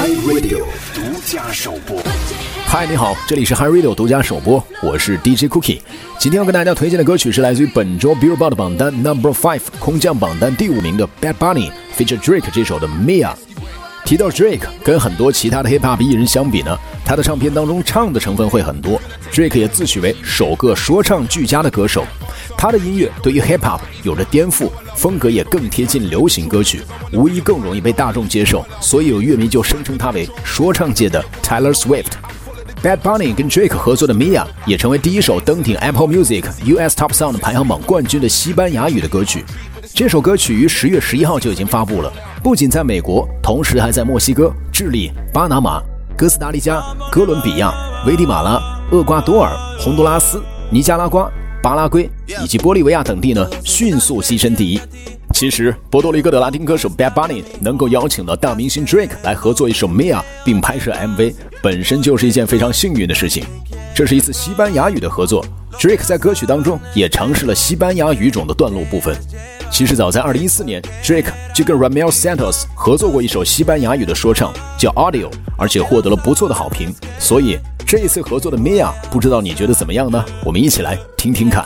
Hi Radio 独家首播。嗨，你好，这里是 Hi Radio 独家首播，我是 DJ Cookie。今天要跟大家推荐的歌曲是来自于本周 Billboard 榜单 Number Five 空降榜单第五名的 Bad Bunny feature Drake 这首的 Mia。提到 Drake，跟很多其他的 Hip Hop 艺人相比呢，他的唱片当中唱的成分会很多。Drake 也自诩为首个说唱俱佳的歌手，他的音乐对于 Hip Hop 有着颠覆，风格也更贴近流行歌曲，无疑更容易被大众接受。所以有乐迷就声称他为说唱界的 Taylor Swift。Bad Bunny 跟 Drake 合作的 Mia 也成为第一首登顶 Apple Music US Top Song 排行榜冠军的西班牙语的歌曲。这首歌曲于十月十一号就已经发布了，不仅在美国，同时还在墨西哥、智利、巴拿马、哥斯达黎加、哥伦比亚、危地马拉、厄瓜多尔、洪都拉斯、尼加拉瓜、巴拉圭以及玻利维亚等地呢迅速跻身第一。其实，波多黎各的拉丁歌手 Bad Bunny 能够邀请到大明星 Drake 来合作一首 Mia，并拍摄 MV，本身就是一件非常幸运的事情。这是一次西班牙语的合作，Drake 在歌曲当中也尝试了西班牙语种的段落部分。其实早在2014年，Drake 就跟 Ramel Santos 合作过一首西班牙语的说唱，叫 Audio，而且获得了不错的好评。所以这一次合作的 mia 不知道你觉得怎么样呢？我们一起来听听看。